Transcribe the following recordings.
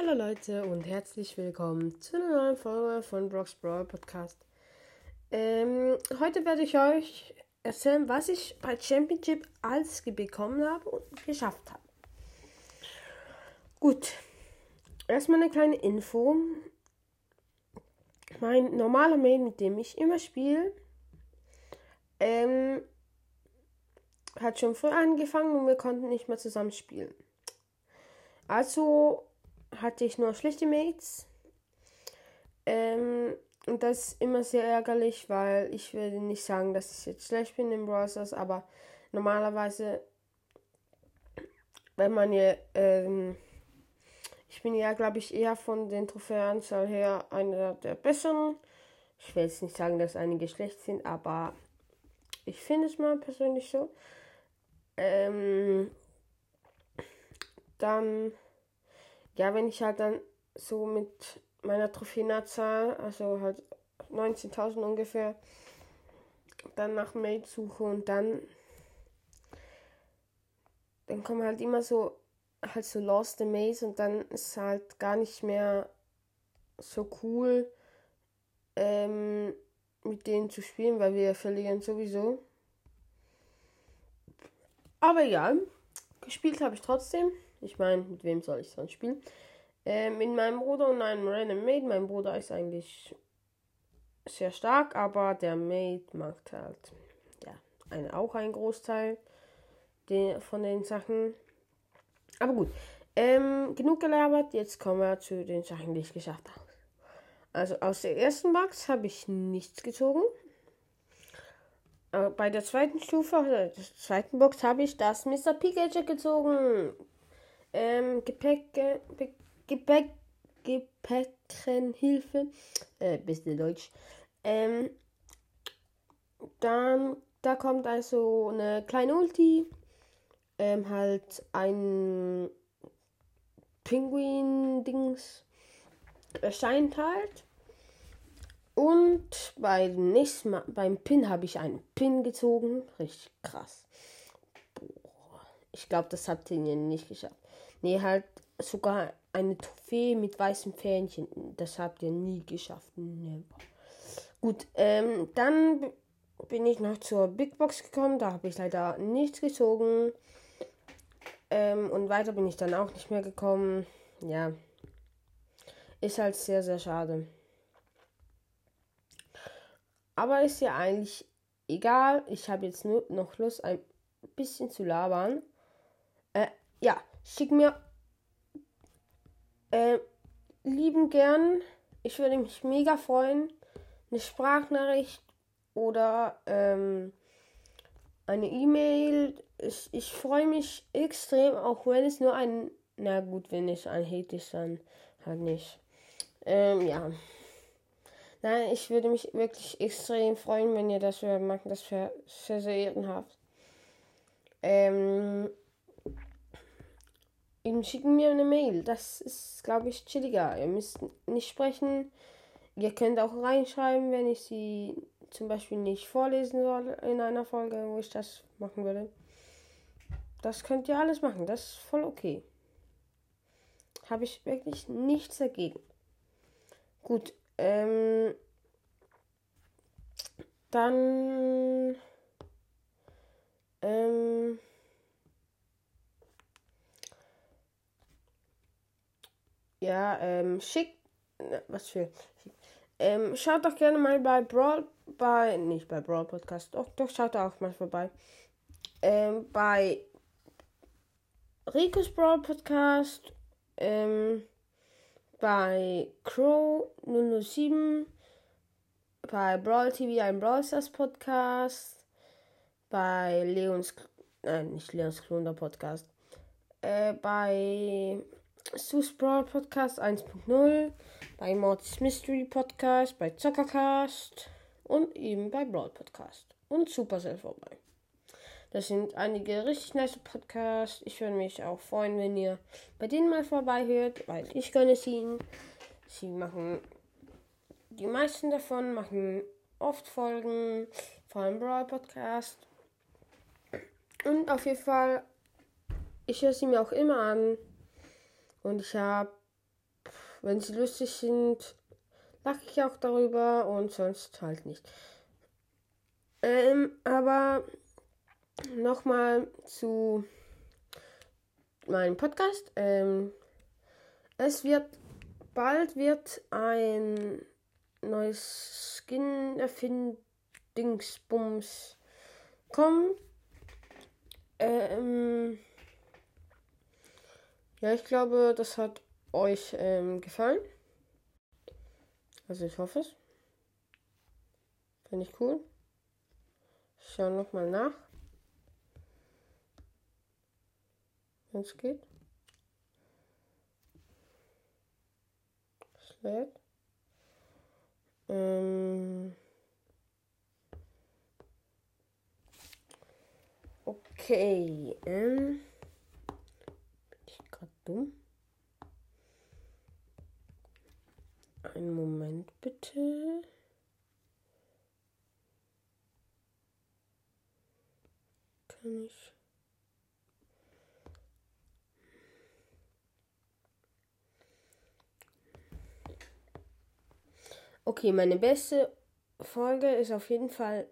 Hallo Leute und herzlich willkommen zu einer neuen Folge von Brock's Brawl Podcast. Ähm, heute werde ich euch erzählen, was ich bei Championship alles bekommen habe und geschafft habe. Gut, erstmal eine kleine Info. Mein normaler Main, mit dem ich immer spiele, ähm, hat schon früh angefangen und wir konnten nicht mehr zusammen spielen. Also hatte ich nur schlechte Mates. Ähm, und das ist immer sehr ärgerlich, weil ich würde nicht sagen, dass ich jetzt schlecht bin im Browsers, aber normalerweise, wenn man ja, ähm, ich bin ja, glaube ich, eher von den Trophäenanzahl her einer der besseren. Ich will jetzt nicht sagen, dass einige schlecht sind, aber ich finde es mal persönlich so. Ähm, dann ja, wenn ich halt dann so mit meiner Trophäenzahl, also halt 19.000 ungefähr, dann nach Mate suche und dann dann kommen halt immer so halt so Lost the Maze und dann ist halt gar nicht mehr so cool ähm, mit denen zu spielen, weil wir verlieren sowieso. Aber ja, gespielt habe ich trotzdem. Ich meine, mit wem soll ich sonst spielen? Äh, mit meinem Bruder und einem Random Mate. Mein Bruder ist eigentlich sehr stark, aber der Mate macht halt ja ein, auch einen Großteil den, von den Sachen. Aber gut, ähm, genug gelabert. Jetzt kommen wir zu den Sachen, die ich geschafft habe. Also aus der ersten Box habe ich nichts gezogen. Aber bei der zweiten Stufe, also der zweiten Box, habe ich das Mr. Pikachu gezogen ähm, Gepäck, Gepäck, Gepäck, Gepäckenhilfe, äh, bisschen Deutsch. Ähm, dann, da kommt also eine kleine Ulti, ähm, halt ein Pinguin-Dings erscheint halt. Und beim nächsten Mal, beim Pin habe ich einen Pin gezogen. Richtig krass. Boah. Ich glaube, das habt ihr nicht geschafft. Nee, halt sogar eine Trophäe mit weißem Fähnchen. Das habt ihr nie geschafft. Never. Gut, ähm, dann bin ich noch zur Big Box gekommen. Da habe ich leider nichts gezogen. Ähm, und weiter bin ich dann auch nicht mehr gekommen. Ja. Ist halt sehr, sehr schade. Aber ist ja eigentlich egal. Ich habe jetzt nur noch Lust, ein bisschen zu labern. Äh, ja, Schick mir äh, lieben gern, ich würde mich mega freuen, eine Sprachnachricht oder ähm, eine E-Mail. Ich, ich freue mich extrem, auch wenn es nur ein, na gut, wenn es ein Hate ist, dann halt nicht. Ähm, ja. Nein, ich würde mich wirklich extrem freuen, wenn ihr das macht. Das wäre sehr, sehr ehrenhaft. Ähm, eben schicken mir eine Mail. Das ist, glaube ich, chilliger. Ihr müsst nicht sprechen. Ihr könnt auch reinschreiben, wenn ich sie zum Beispiel nicht vorlesen soll in einer Folge, wo ich das machen würde. Das könnt ihr alles machen. Das ist voll okay. Habe ich wirklich nichts dagegen. Gut, ähm, dann, ähm, Ja, ähm, schick. Was für. Ähm, schaut doch gerne mal bei Brawl. Bei. Nicht bei Brawl Podcast. Doch, doch, schaut auch mal vorbei. Ähm, bei Ricos Brawl Podcast. Ähm, bei Crow 007. Bei Brawl TV ein Brawl Podcast. Bei Leons. Nein, nicht Leons Klunder Podcast. Äh, bei Sus Brawl Podcast 1.0, bei Mortis Mystery Podcast, bei Zockercast und eben bei Brawl Podcast und Supercell vorbei. Das sind einige richtig nice Podcasts. Ich würde mich auch freuen, wenn ihr bei denen mal vorbei hört, weil ich gönne es ihnen. Sie machen, die meisten davon machen oft Folgen, vor allem Brawl Podcast. Und auf jeden Fall, ich höre sie mir auch immer an. Und ich habe wenn sie lustig sind, lache ich auch darüber und sonst halt nicht. Ähm, aber nochmal zu meinem Podcast. Ähm, es wird bald wird ein neues Skin Erfindingsbums kommen. Ähm, ja, ich glaube, das hat euch ähm, gefallen. Also ich hoffe es. Finde ich cool. Ich schaue nochmal nach. Wenn es geht. Es. Ähm okay. Ähm dumm? Einen Moment bitte. Kann ich. Okay, meine beste Folge ist auf jeden Fall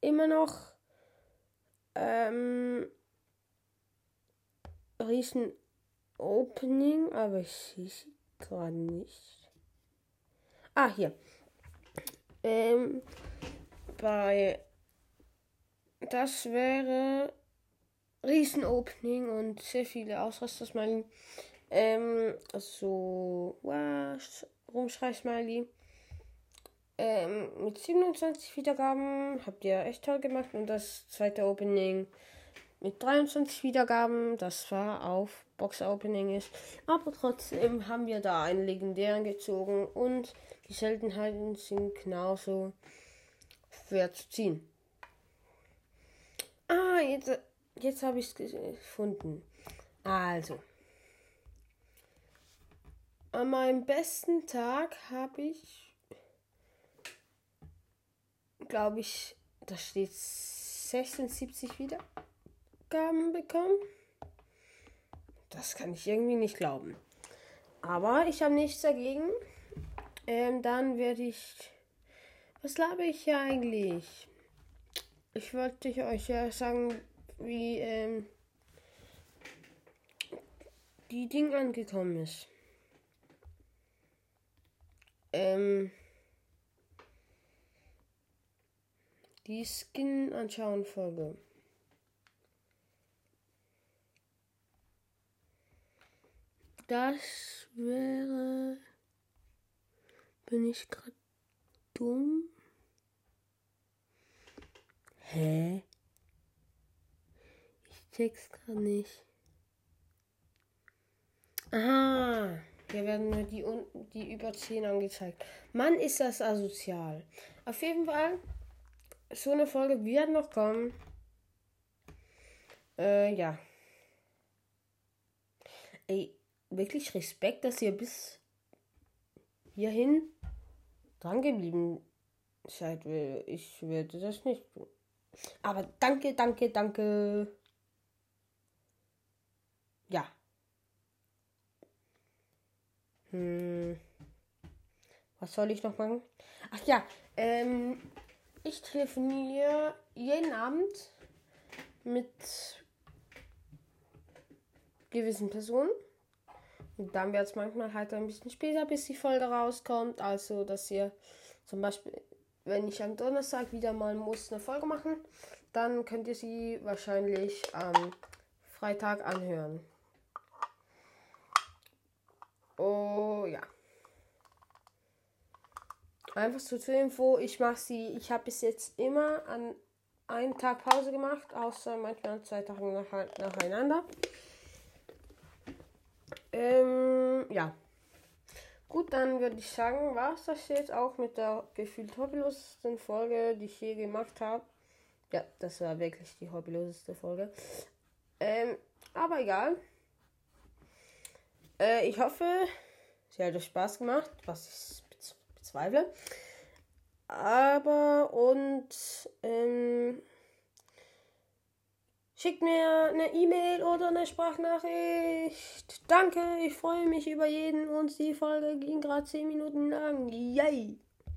immer noch ähm, Riesen Opening, aber ich sehe sie gerade nicht. Ah, hier. Ähm, bei das wäre Riesen Opening und sehr viele Ausraster-Smiley. Ähm, also, wow, Rumschrei-Smiley. Ähm, mit 27 Wiedergaben habt ihr echt toll gemacht. Und das zweite Opening mit 23 Wiedergaben, das war auf Box Opening ist. Aber trotzdem haben wir da einen legendären gezogen und die Seltenheiten sind genauso schwer zu ziehen. Ah, jetzt, jetzt habe ich es gefunden. Also. An meinem besten Tag habe ich glaube ich, da steht 76 Wiedergaben bekommen. Das kann ich irgendwie nicht glauben. Aber ich habe nichts dagegen. Ähm, dann werde ich. Was labe ich hier eigentlich? Ich wollte euch ja sagen, wie ähm, die Ding angekommen ist. Ähm. Die Skin anschauen Folge. Das wäre. Bin ich gerade dumm? Hä? Ich check's gerade nicht. Aha. Hier werden nur die die über 10 angezeigt. Mann, ist das asozial. Auf jeden Fall so eine Folge wird noch kommen. Äh, ja. Ey, wirklich Respekt, dass ihr bis hierhin dran geblieben seid. Ich werde das nicht tun. Aber danke, danke, danke. Ja. Hm. Was soll ich noch machen? Ach ja, ähm, ich telefoniere jeden Abend mit gewissen Personen. Dann wird es manchmal halt ein bisschen später, bis die Folge rauskommt. Also, dass ihr zum Beispiel, wenn ich am Donnerstag wieder mal muss eine Folge machen, dann könnt ihr sie wahrscheinlich am Freitag anhören. Oh ja. Einfach so zur Info, ich mache sie, ich habe bis jetzt immer an einen Tag Pause gemacht, außer manchmal zwei Tage nach, nacheinander. Ähm, ja. Gut, dann würde ich sagen, war es das jetzt auch mit der gefühlt hobbylosesten Folge, die ich je gemacht habe. Ja, das war wirklich die hobbyloseste Folge. Ähm, aber egal. Äh, ich hoffe, sie hat euch Spaß gemacht, was ich bezweifle. Aber und ähm, Schickt mir eine E-Mail oder eine Sprachnachricht. Danke, ich freue mich über jeden und die Folge ging gerade 10 Minuten lang. Yay!